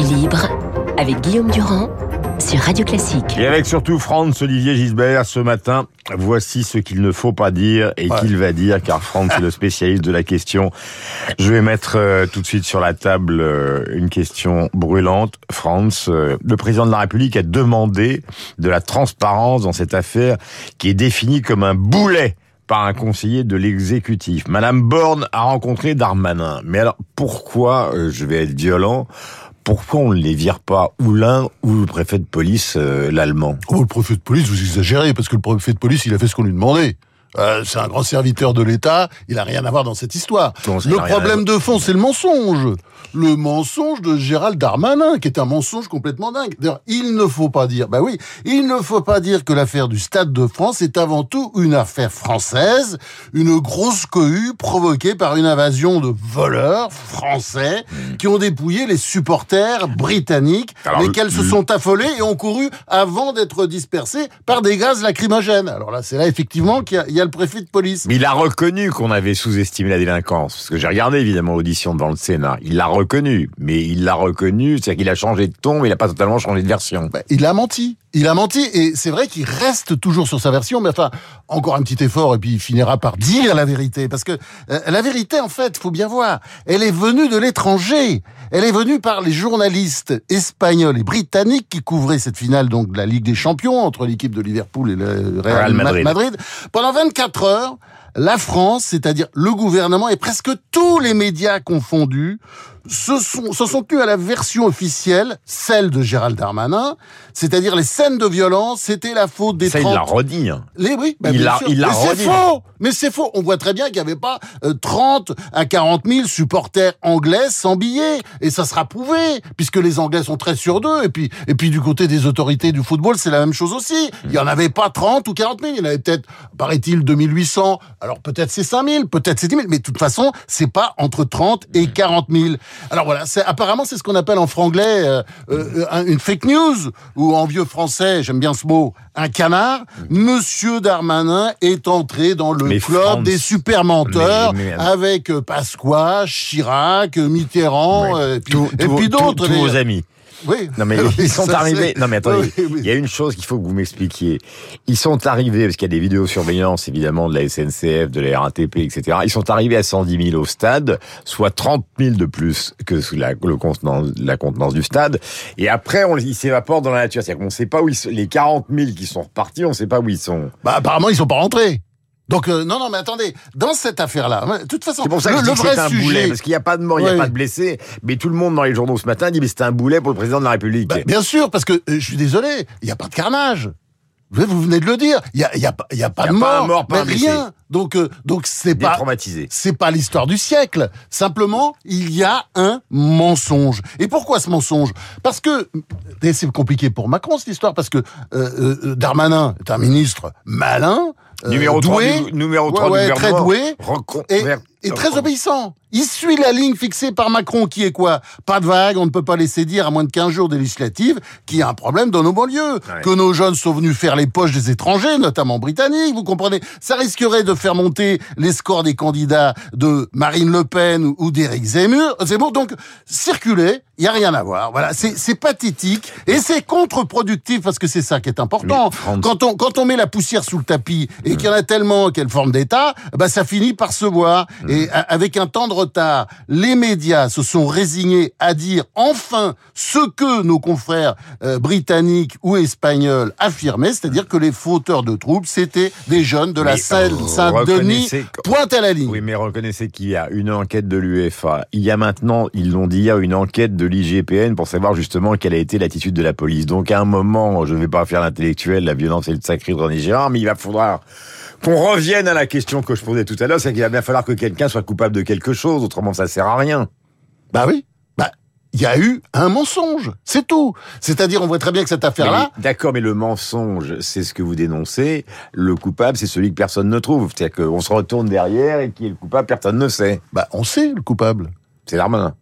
Esprit libre avec Guillaume Durand sur Radio Classique. Et avec surtout Franz Olivier Gisbert ce matin, voici ce qu'il ne faut pas dire et qu'il va dire car Franz est le spécialiste de la question. Je vais mettre euh, tout de suite sur la table euh, une question brûlante. Franz, euh, le président de la République a demandé de la transparence dans cette affaire qui est définie comme un boulet par un conseiller de l'exécutif. Madame Borne a rencontré Darmanin. Mais alors, pourquoi, euh, je vais être violent, pourquoi on ne les vire pas ou l'un ou le préfet de police, euh, l'allemand? Oh, le préfet de police, vous exagérez, parce que le préfet de police, il a fait ce qu'on lui demandait. Euh, c'est un grand serviteur de l'État, il a rien à voir dans cette histoire. Le problème de fond, c'est le mensonge. Le mensonge de Gérald Darmanin, qui est un mensonge complètement dingue. D'ailleurs, il ne faut pas dire, bah oui, il ne faut pas dire que l'affaire du Stade de France est avant tout une affaire française, une grosse cohue provoquée par une invasion de voleurs français qui ont dépouillé les supporters britanniques. Alors, lesquels se sont affolés et ont couru avant d'être dispersés par des gaz lacrymogènes. Alors là, c'est là effectivement qu'il y a- y, a le préfet de police. Mais il a reconnu qu'on avait sous-estimé la délinquance. Parce que j'ai regardé évidemment l'audition devant le Sénat. Il l'a reconnu. Mais il l'a reconnu, c'est-à-dire qu'il a changé de ton, mais il n'a pas totalement changé de version. Bah, il a menti. Il a menti et c'est vrai qu'il reste toujours sur sa version, mais enfin, encore un petit effort et puis il finira par dire la vérité. Parce que euh, la vérité, en fait, faut bien voir, elle est venue de l'étranger. Elle est venue par les journalistes espagnols et britanniques qui couvraient cette finale donc de la Ligue des Champions entre l'équipe de Liverpool et le Real, Real Ma- Madrid. Madrid. Pendant 24 heures, la France, c'est-à-dire le gouvernement et presque tous les médias confondus, se sont, se sont tenus à la version officielle, celle de Gérald Darmanin, c'est-à-dire les scènes de violence, c'était la faute des Ça, il 30... l'a redit. hein. Les, oui, bah, Il l'a- sûr. il l'a Mais c'est faux Mais c'est faux On voit très bien qu'il n'y avait pas euh, 30 à 40 000 supporters anglais sans billets. Et ça sera prouvé, puisque les Anglais sont très sur d'eux. Et puis, et puis du côté des autorités du football, c'est la même chose aussi. Il n'y en avait pas 30 ou 40 000. Il y en avait peut-être, paraît-il, 2800. Alors peut-être c'est 5 000, peut-être c'est 10 000. Mais de toute façon, c'est pas entre 30 et 40 000. Alors voilà, c'est, apparemment, c'est ce qu'on appelle en franglais euh, euh, un- une fake news, ou en vieux français, j'aime bien ce mot, un canard. Monsieur Darmanin est entré dans le Mais club France, des super menteurs mais- mais- avec euh, Pasqua, Chirac, euh, Mitterrand, Oui. euh, et puis, puis d'autres. Tous vos amis. Oui. Non mais Oui, ils sont arrivés. Non mais attendez, Oui, oui. il y a une chose qu'il faut que vous m'expliquiez. Ils sont arrivés parce qu'il y a des vidéosurveillances évidemment de la SNCF, de la RATP, etc. Ils sont arrivés à 110 000 au stade, soit 30 000 de plus que sous la, le contenance, la contenance du stade. Et après, on, ils s'évaporent dans la nature. C'est-à-dire qu'on ne sait pas où ils sont. Les 40 000 qui sont repartis, on ne sait pas où ils sont. Bah, apparemment, ils sont pas rentrés. Donc, euh, non, non, mais attendez, dans cette affaire-là, de toute façon, C'est pour ça que le, je dis le que vrai c'est un sujet, boulet, parce qu'il n'y a pas de mort, il n'y a pas de blessés. Mais tout le monde dans les journaux ce matin dit mais c'était un boulet pour le président de la République. Bah, bien sûr, parce que euh, je suis désolé, il n'y a pas de carnage. Vous vous venez de le dire, il y a, y a, pas- il y a pas de a pas mort, mort, pas mais rien. Donc, euh, donc c'est pas, traumatisés. c'est pas l'histoire du siècle. Simplement, il y a un mensonge. Et pourquoi ce mensonge? Parce que c'est compliqué pour Macron cette histoire, parce que Darmanin est un ministre malin, euh, Numéro 3 doué, du, numéro ouais, 3 ouais, du très doué, et, et très obéissant. Il suit la ligne fixée par Macron, qui est quoi? Pas de vague, on ne peut pas laisser dire à moins de 15 jours des législatives qu'il y a un problème dans nos banlieues, Ouais. que nos jeunes sont venus faire les poches des étrangers, notamment britanniques, vous comprenez? Ça risquerait de faire monter les scores des candidats de Marine Le Pen ou- d'Éric Zemmour. Zemmour. Donc, circuler, il y a rien à voir. Voilà, c'est pathétique et c'est contre-productif parce que c'est ça qui est important. Mais, Quand on quand on met la poussière sous le tapis et qu'il y en a tellement qu'elle forme d'État, bah ça finit par se voir. Et a- avec un temps de retard, les médias se sont résignés à dire enfin ce que nos confrères euh, britanniques ou espagnols affirmaient, c'est-à-dire que les fauteurs de troubles c'était des jeunes de la Mais Seine- Saint-Denis, reconnaissez- pointe à la ligne. Oui, mais reconnaissez qu'il y a une enquête de l'UEFA. Il y a maintenant, ils l'ont dit hier, une enquête de l'IGPN pour savoir justement quelle a été l'attitude de la police. Donc à un moment, je ne vais pas faire l'intellectuel, la violence et le sacré de René Girard, mais il va falloir qu'on revienne à la question que je posais tout à l'heure, c'est qu'il va bien falloir que quelqu'un soit coupable de quelque chose, autrement ça sert à rien. Bah oui. Bah il y a eu un mensonge, c'est tout. C'est-à-dire, on voit très bien que cette affaire-là, D'accord, mais le mensonge, c'est ce que vous dénoncez. Le coupable, c'est celui que personne ne trouve. C'est-à-dire qu'on se retourne derrière et qui est le coupable, personne ne sait. bah on sait le coupable. C'est Darmanin.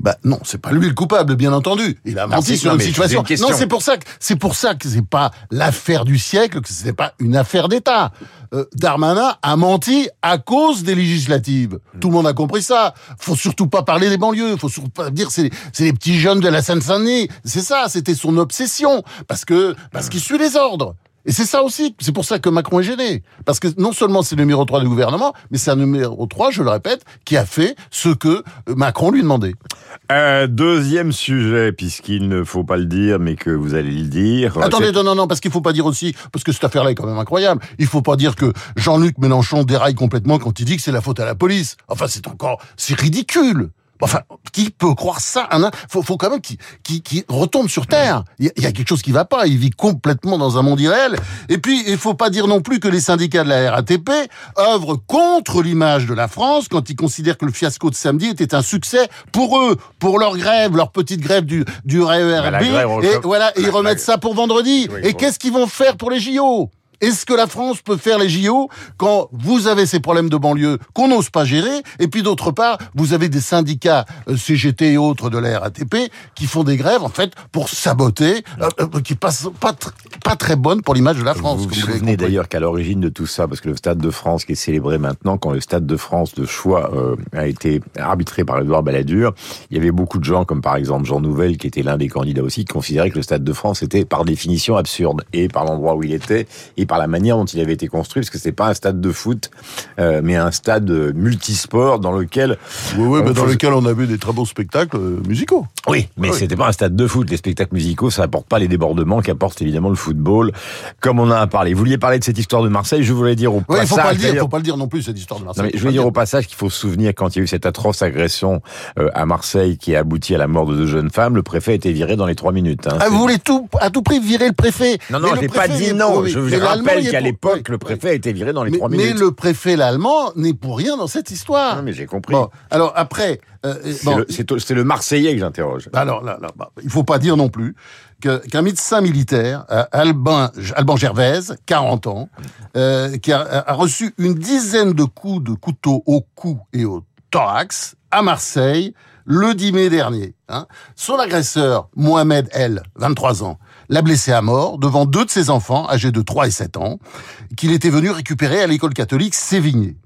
Bah non, c'est pas lui le coupable, bien entendu. Il a menti sur une situation. non, c'est pour ça que c'est pour ça que c'est pas l'affaire du siècle, que c'est pas une affaire d'État. Euh, Darmanin a menti à cause des législatives. Hmm. Tout le monde a compris ça. Faut surtout pas parler des banlieues. Faut surtout pas dire c'est c'est les petits jeunes de la Seine-Saint-Denis. C'est ça, c'était son obsession parce que parce qu'il suit les ordres. Et c'est ça aussi, c'est pour ça que Macron est gêné. Parce que non seulement c'est le numéro 3 du gouvernement, mais c'est un numéro 3, je le répète, qui a fait ce que Macron lui demandait. Euh, deuxième sujet, puisqu'il ne faut pas le dire, mais que vous allez le dire. Attendez, non, non, non, parce qu'il faut pas dire aussi, parce que cette affaire-là est quand même incroyable. Il faut pas dire que Jean-Luc Mélenchon déraille complètement quand il dit que c'est la faute à la police. Enfin, c'est encore, c'est ridicule. Enfin, qui peut croire ça Il faut, faut quand même qu'il retombe sur Terre. Il y, a quelque chose qui va pas. Il vit complètement dans un monde irréel. Et puis, il faut pas dire non plus que les syndicats de la RATP œuvrent contre l'image de la France quand ils considèrent que le fiasco de samedi était un succès pour eux, pour leur grève, leur petite grève du, du RERB. et voilà, et ils remettent ça pour vendredi. et qu'est-ce qu'ils vont faire pour les JO est-ce que la France peut faire les JO quand vous avez ces problèmes de banlieue qu'on n'ose pas gérer et puis d'autre part, vous avez des syndicats euh, CGT et autres de la RATP qui font des grèves en fait pour saboter, euh, euh, qui passent pas pas très bonnes pour l'image de la France. Vous vous, souvenez d'ailleurs qu'à l'origine de tout ça, parce que le Stade de France qui est célébré maintenant, quand le Stade de France de choix a été arbitré par Edouard Balladur, il y avait beaucoup de gens, comme par exemple Jean Nouvel, qui était l'un des candidats aussi, qui considéraient que le Stade de France était par définition absurde et par l'endroit où il était et par la manière dont il avait été construit, parce que c'est pas un stade de foot, euh, mais un stade multisport dans lequel. Oui, oui, mais dans lequel on a vu des très beaux spectacles euh, musicaux. Oui, mais c'était pas un stade de foot. Les spectacles musicaux, ça apporte pas les débordements qu'apporte évidemment le football, comme on en a parlé. Vous vouliez parler de cette histoire de Marseille, je voulais dire au oui, passage. Il faut pas le dire, faut pas le dire non plus cette histoire de Marseille. Non, mais je voulais dire au passage qu'il faut se souvenir quand il y a eu cette atroce agression euh, à Marseille qui a abouti à la mort de deux jeunes femmes, le préfet a été viré dans les trois minutes. Hein. ah, vous voulez tout à tout prix virer le préfet Non, non, j'ai pas dit non. Je vous rappelle qu'à l'époque le préfet a été viré dans les trois minutes. Mais le préfet l'allemand n'est pour rien dans cette histoire. Non, mais j'ai compris. alors après, euh, c'est le, Marseillais que j'interroge. Alors là, là bah, il faut pas dire non plus qu'un médecin militaire, euh, Alban, Alban Gervaise, 40 ans, euh, qui a, reçu une dizaine de coups de couteau au cou et au thorax à Marseille le 10 mai dernier. Hein. Son agresseur, Mohamed L, 23 ans, l'a blessé à mort devant deux de ses enfants, âgés de 3 et 7 ans, qu'il était venu récupérer à l'école catholique Sévigné.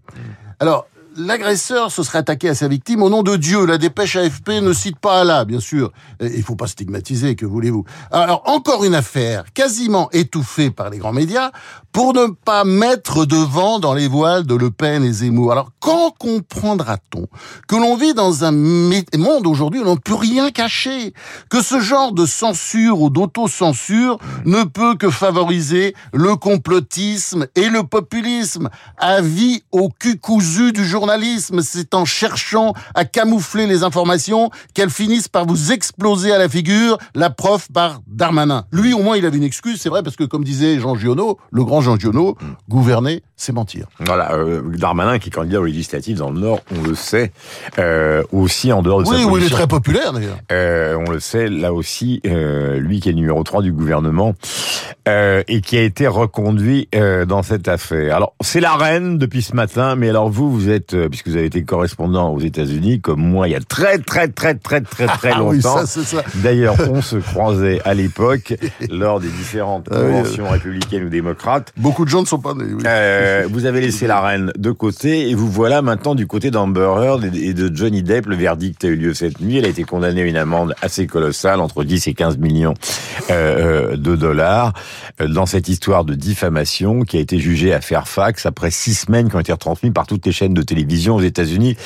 Alors, l'agresseur se serait attaqué à sa victime au nom de Dieu. La dépêche AFP ne cite pas Allah, bien sûr. Il faut pas stigmatiser, que voulez-vous. Alors, encore une affaire quasiment étouffée par les grands médias pour ne pas mettre de vent dans les voiles de Le Pen et Zemmour. Alors, quand comprendra-t-on que l'on vit dans un monde aujourd'hui où l'on ne peut rien cacher, que ce genre de censure ou d'autocensure ne peut que favoriser le complotisme et le populisme, avis au cul cousu du journalisme, c'est en cherchant à camoufler les informations qu'elles finissent par vous exploser à la figure, la prof par Darmanin. Lui, au moins, il avait une excuse, c'est vrai, parce que comme disait Jean Giono, le grand Jean Giono, gouverner, c'est mentir. Voilà, euh, Darmanin qui est candidat aux législatives dans le Nord, on le sait, euh, aussi en dehors de oui, sa Oui, il est très populaire d'ailleurs. Euh, on le sait, là aussi, lui qui est numéro 3 du gouvernement, et qui a été reconduit dans cette affaire. Alors, c'est la reine depuis ce matin, mais alors vous, vous êtes, puisque vous avez été correspondant aux États-Unis, comme moi, il y a très très très très très très longtemps. oui, ça, ça. D'ailleurs, on se croisait à l'époque lors des différentes ah conventions républicaines ou démocrates. Beaucoup de gens ne sont pas nés. Oui. Euh, vous avez laissé la reine de côté et vous voilà maintenant du côté d'Amber Heard et de Johnny Depp. Le verdict a eu lieu cette nuit. Elle a été condamnée à une amende assez colossale, entre 10 et 15 millions euh, de dollars, euh, dans cette histoire de diffamation qui a été jugée à Fairfax après six semaines qui ont été retransmises par toutes les chaînes de télévision aux États-Unis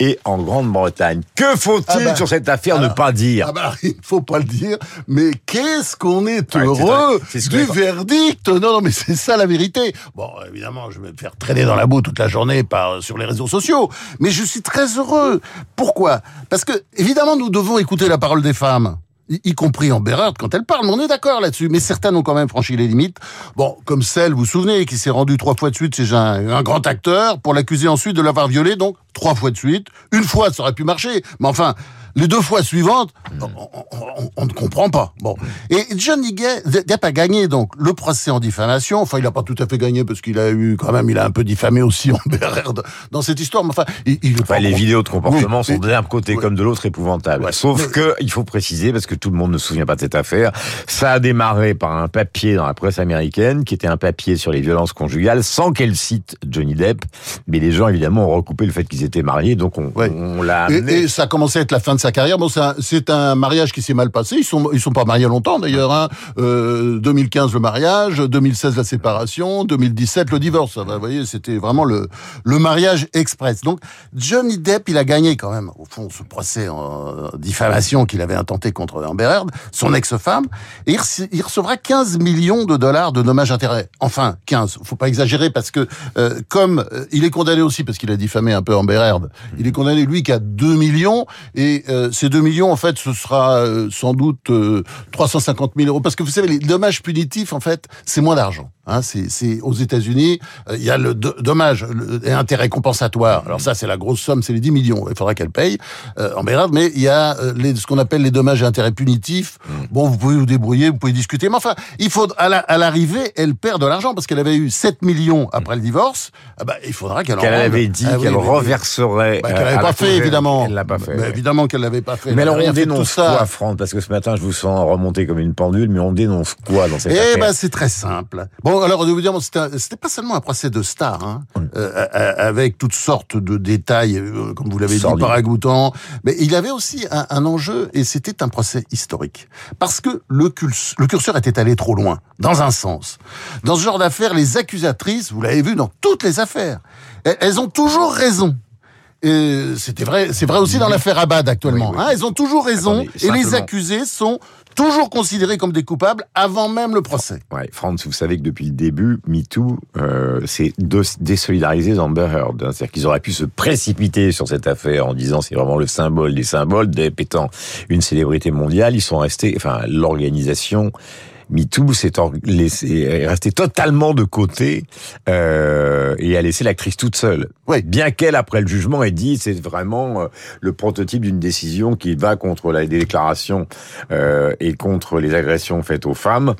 et en Grande-Bretagne. Que faut-il ah bah, sur cette affaire ne pas dire ah bah, Il faut pas le dire, mais qu'est-ce qu'on est heureux du verdict Non, non, mais c'est ça la vérité. Bon, évidemment, je vais me faire traîner dans la boue toute la journée par sur les réseaux sociaux, mais je suis très heureux. Pourquoi? Parce que évidemment, nous devons écouter la parole des femmes y, compris en Heard quand elle parle. On est d'accord là-dessus, mais certains ont quand même franchi les limites. Bon, comme celle, vous vous souvenez, qui s'est rendue trois fois de suite chez un, un grand acteur pour l'accuser ensuite de l'avoir violé, donc trois fois de suite. Une fois, ça aurait pu marcher, mais enfin, Les deux fois suivantes, on, ne comprend pas. Bon. Et Johnny Depp a gagné donc le procès en diffamation. Enfin, il n'a pas tout à fait gagné parce qu'il a eu quand même, il a un peu diffamé aussi en BRR dans cette histoire. Mais enfin, il, les vidéos de comportement sont d'un côté comme de l'autre épouvantables. Sauf que il faut préciser parce que tout le monde ne se souvient pas de cette affaire. Ça a démarré par un papier dans la presse américaine qui était un papier sur les violences conjugales sans qu'elle cite Johnny Depp. Mais les gens évidemment ont recoupé le fait qu'ils étaient mariés, donc on, on l'a amené. Et, ça a commencé à être la fin de sa carrière. Bon, c'est un, mariage qui s'est mal passé. Ils sont ils sont pas mariés longtemps d'ailleurs. Hein. Euh, 2015 le mariage, 2016 la séparation, 2017 le divorce. Vous voyez, c'était vraiment le le mariage express. Donc Johnny Depp, il a gagné quand même au fond ce procès en diffamation qu'il avait intenté contre Amber Heard, son ex-femme, et il recevra 15 millions de dollars de dommages-intérêts. Enfin, 15. Faut pas exagérer parce que euh, comme euh, il est condamné aussi parce qu'il a diffamé un peu Amber Heard, il est condamné lui qu'à 2 millions et euh, ces 2 millions en fait ce sera sans doute 350 000 euros parce que vous savez les dommages punitifs en fait c'est moins d'argent. Hein, c'est aux États-Unis, il y a le dommage et intérêt compensatoire. Alors ça, c'est la grosse somme, c'est les 10 millions. Il faudra qu'elle paye euh, en Bérard. Mais il y a les, ce qu'on appelle les dommages et intérêts punitifs. Mm. Bon, vous pouvez vous débrouiller, vous pouvez discuter. Mais enfin, il faut à l'arrivée, elle perd de l'argent parce qu'elle avait eu 7 millions après le divorce. Ah bah, il faudra qu'elle qu'elle avait dit ah qu'elle reverserait. Bah, qu'elle n'avait pas fait, évidemment. Elle l'a pas fait. Mais évidemment qu'elle l'avait pas fait. Mais alors on dénonce quoi, Franck? Parce que ce matin, je vous sens remonter comme une pendule, mais on dénonce quoi dans cette eh affaire? Eh ben, c'est très simple. Bon, alors de vous dire, c'était pas seulement un procès de star, hein, euh, avec toutes sortes de détails, euh, comme vous l'avez dit, paragoutants, mais il avait aussi un, un enjeu, et c'était un procès historique. Parce que le, le curseur était allé trop loin, dans un sens. Dans ce genre d'affaires, les accusatrices, vous l'avez vu dans toutes les affaires, elles ont toujours raison. Et c'était vrai, c'est vrai aussi dans l'affaire Abad actuellement. Hein, elles ont toujours raison et les accusés sont toujours considérés comme des coupables avant même le procès. Ouais, Franz, vous savez que depuis le début, MeToo euh, s'est désolidarisé d'Amber Heard. C'est-à-dire qu'ils auraient pu se précipiter sur cette affaire en disant c'est vraiment le symbole des symboles, Depp étant une célébrité mondiale. Ils sont restés, enfin, l'organisation MeToo s'est est resté totalement de côté euh, et a laissé l'actrice toute seule. Oui. Bien qu'elle, après le jugement, ait dit c'est vraiment euh, le prototype d'une décision qui va contre la déclaration euh, et contre les agressions faites aux femmes.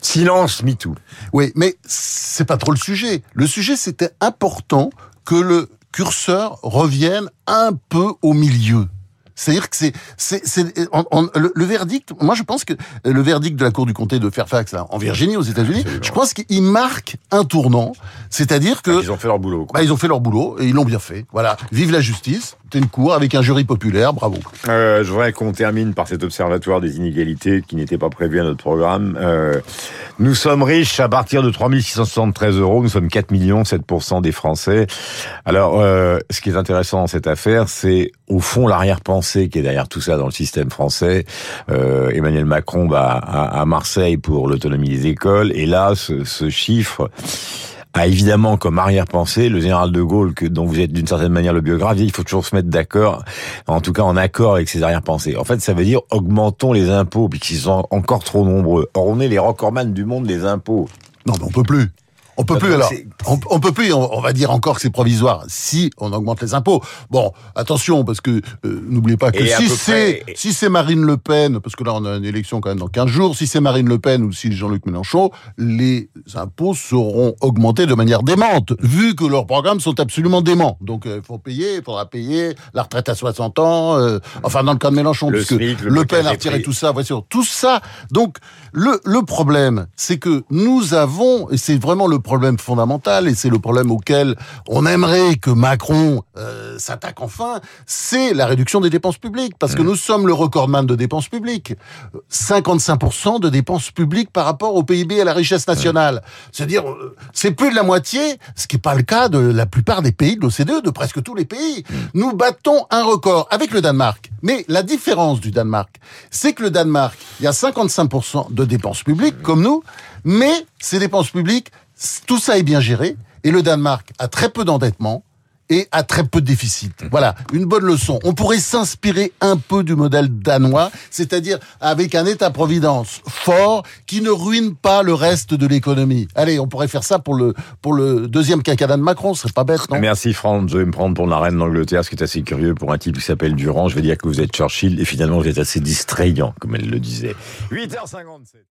Silence MeToo. Oui, mais c'est pas trop le sujet. Le sujet, c'était important que le curseur revienne un peu au milieu. C'est-à-dire que c'est, c'est, c'est le, verdict. Moi, je pense que le verdict de la Cour du comté de Fairfax, là, en Virginie, aux États-Unis, je pense qu'il marque un tournant. C'est-à-dire que ils ont fait leur boulot. Bah, ils ont fait leur boulot et ils l'ont bien fait. Voilà. Vive la justice. C'est une cour avec un jury populaire. Bravo. Euh, je voudrais qu'on termine par cet observatoire des inégalités qui n'était pas prévu à notre programme. Euh, nous sommes riches à partir de 3673 euros. Nous sommes 4 millions, 7% des Français. Alors, euh, ce qui est intéressant dans cette affaire, c'est au fond l'arrière-pensée qui est derrière tout ça dans le système français. Euh, Emmanuel Macron va à, Marseille pour l'autonomie des écoles, et là, ce, ce chiffre a évidemment comme arrière-pensée le général de Gaulle, que, dont vous êtes d'une certaine manière le biographe, il faut toujours se mettre d'accord, en tout cas en accord avec ses arrière-pensées. En fait, ça veut dire augmentons les impôts, puisqu'ils sont encore trop nombreux. Or, on est les recordman du monde des impôts. Non, mais on peut plus. On peut plus alors. On, peut plus. On, va dire encore que c'est provisoire si on augmente les impôts. Bon, attention parce que euh, n'oubliez pas que si c'est si c'est Marine Le Pen, parce que là on a une élection quand même dans 15 jours, si c'est Marine Le Pen ou si Jean-Luc Mélenchon, les impôts seront augmentés de manière démente, vu que leurs programmes sont absolument déments. Donc il euh, faut payer, il faudra payer la retraite à 60 ans. Euh, enfin dans le cas de Mélenchon, le puisque le, Pen a retiré tout ça, voici tout ça. Donc le le problème, c'est que nous avons et c'est vraiment le problème fondamental, et c'est le problème auquel on aimerait que Macron euh, s'attaque enfin, c'est la réduction des dépenses publiques, parce que mmh. nous sommes le recordman de dépenses publiques. 55% de dépenses publiques par rapport au PIB et à la richesse nationale. C'est-à-dire, euh, c'est plus de la moitié, ce qui n'est pas le cas de la plupart des pays de l'OCDE, de presque tous les pays. Mmh. Nous battons un record avec le Danemark. Mais la différence du Danemark, c'est que le Danemark, il y a 55% de dépenses publiques, comme nous, mais ces dépenses publiques tout ça est bien géré et le Danemark a très peu d'endettement et a très peu de déficit. Voilà, une bonne leçon. On pourrait s'inspirer un peu du modèle danois, c'est-à-dire avec un État-providence fort qui ne ruine pas le reste de l'économie. Allez, on pourrait faire ça pour le pour le deuxième quinquennat de Macron, ce serait pas bête, non? Merci Franck, je vais me prendre pour la reine d'Angleterre, ce qui est assez curieux pour un type qui s'appelle Durand. Je vais dire que vous êtes Churchill et finalement vous êtes assez distrayant, comme elle le disait. 8h57.